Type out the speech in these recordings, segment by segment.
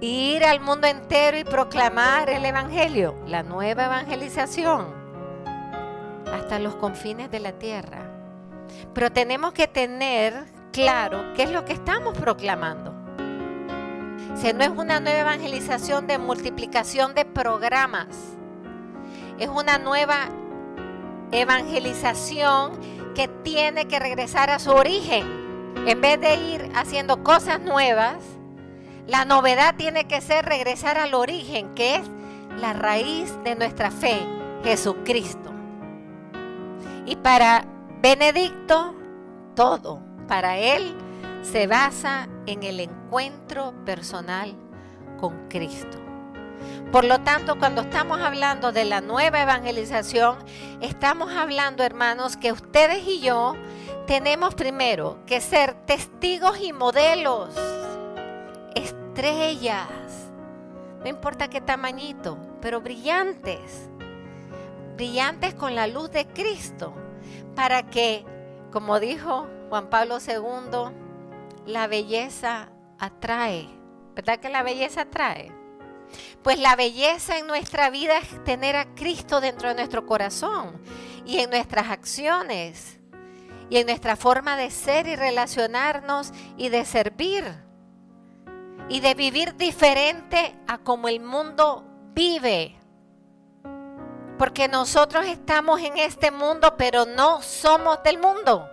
ir al mundo entero y proclamar el Evangelio, la nueva evangelización, hasta los confines de la tierra. Pero tenemos que tener claro qué es lo que estamos proclamando. Si no es una nueva evangelización de multiplicación de programas, es una nueva evangelización que tiene que regresar a su origen. En vez de ir haciendo cosas nuevas, la novedad tiene que ser regresar al origen, que es la raíz de nuestra fe, Jesucristo. Y para Benedicto, todo para él se basa en el encuentro personal con Cristo. Por lo tanto, cuando estamos hablando de la nueva evangelización, estamos hablando, hermanos, que ustedes y yo tenemos primero que ser testigos y modelos, estrellas, no importa qué tamañito, pero brillantes, brillantes con la luz de Cristo, para que, como dijo Juan Pablo II, la belleza atrae. ¿Verdad que la belleza atrae? Pues la belleza en nuestra vida es tener a Cristo dentro de nuestro corazón y en nuestras acciones y en nuestra forma de ser y relacionarnos y de servir y de vivir diferente a como el mundo vive. Porque nosotros estamos en este mundo, pero no somos del mundo.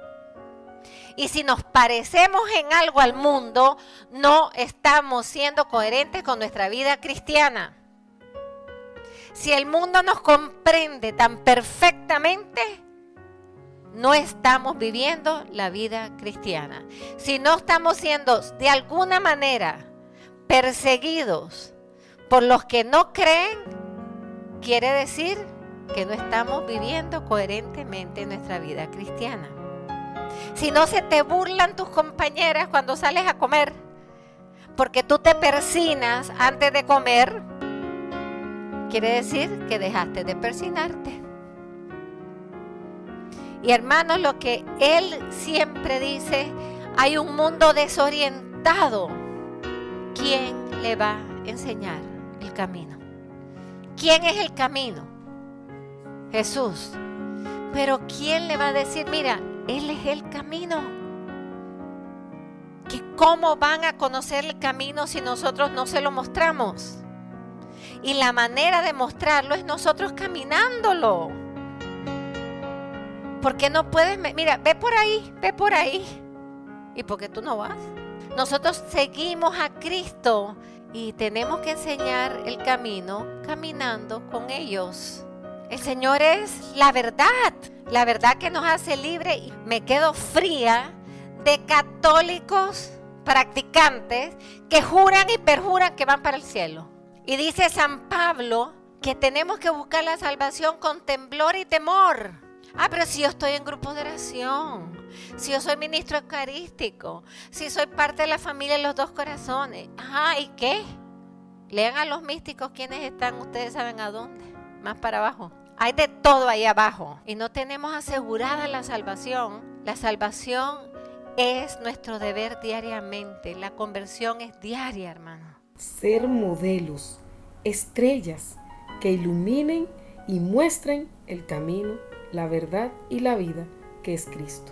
Y si nos parecemos en algo al mundo, no estamos siendo coherentes con nuestra vida cristiana. Si el mundo nos comprende tan perfectamente, no estamos viviendo la vida cristiana. Si no estamos siendo de alguna manera perseguidos por los que no creen, quiere decir que no estamos viviendo coherentemente nuestra vida cristiana. Si no se te burlan tus compañeras cuando sales a comer, porque tú te persinas antes de comer, quiere decir que dejaste de persinarte. Y hermanos, lo que él siempre dice, hay un mundo desorientado. ¿Quién le va a enseñar el camino? ¿Quién es el camino? Jesús. Pero ¿quién le va a decir, mira, él es el camino. ¿Que ¿Cómo van a conocer el camino si nosotros no se lo mostramos? Y la manera de mostrarlo es nosotros caminándolo. Porque no puedes, mira, ve por ahí, ve por ahí. ¿Y por qué tú no vas? Nosotros seguimos a Cristo y tenemos que enseñar el camino caminando con ellos. El Señor es la verdad, la verdad que nos hace libre me quedo fría de católicos practicantes que juran y perjuran que van para el cielo. Y dice San Pablo que tenemos que buscar la salvación con temblor y temor. Ah, pero si yo estoy en grupo de oración, si yo soy ministro eucarístico, si soy parte de la familia de los dos corazones. Ajá, ¿y qué? Lean a los místicos quienes están, ustedes saben a dónde, más para abajo. Hay de todo ahí abajo y no tenemos asegurada la salvación. La salvación es nuestro deber diariamente. La conversión es diaria, hermano. Ser modelos, estrellas que iluminen y muestren el camino, la verdad y la vida que es Cristo.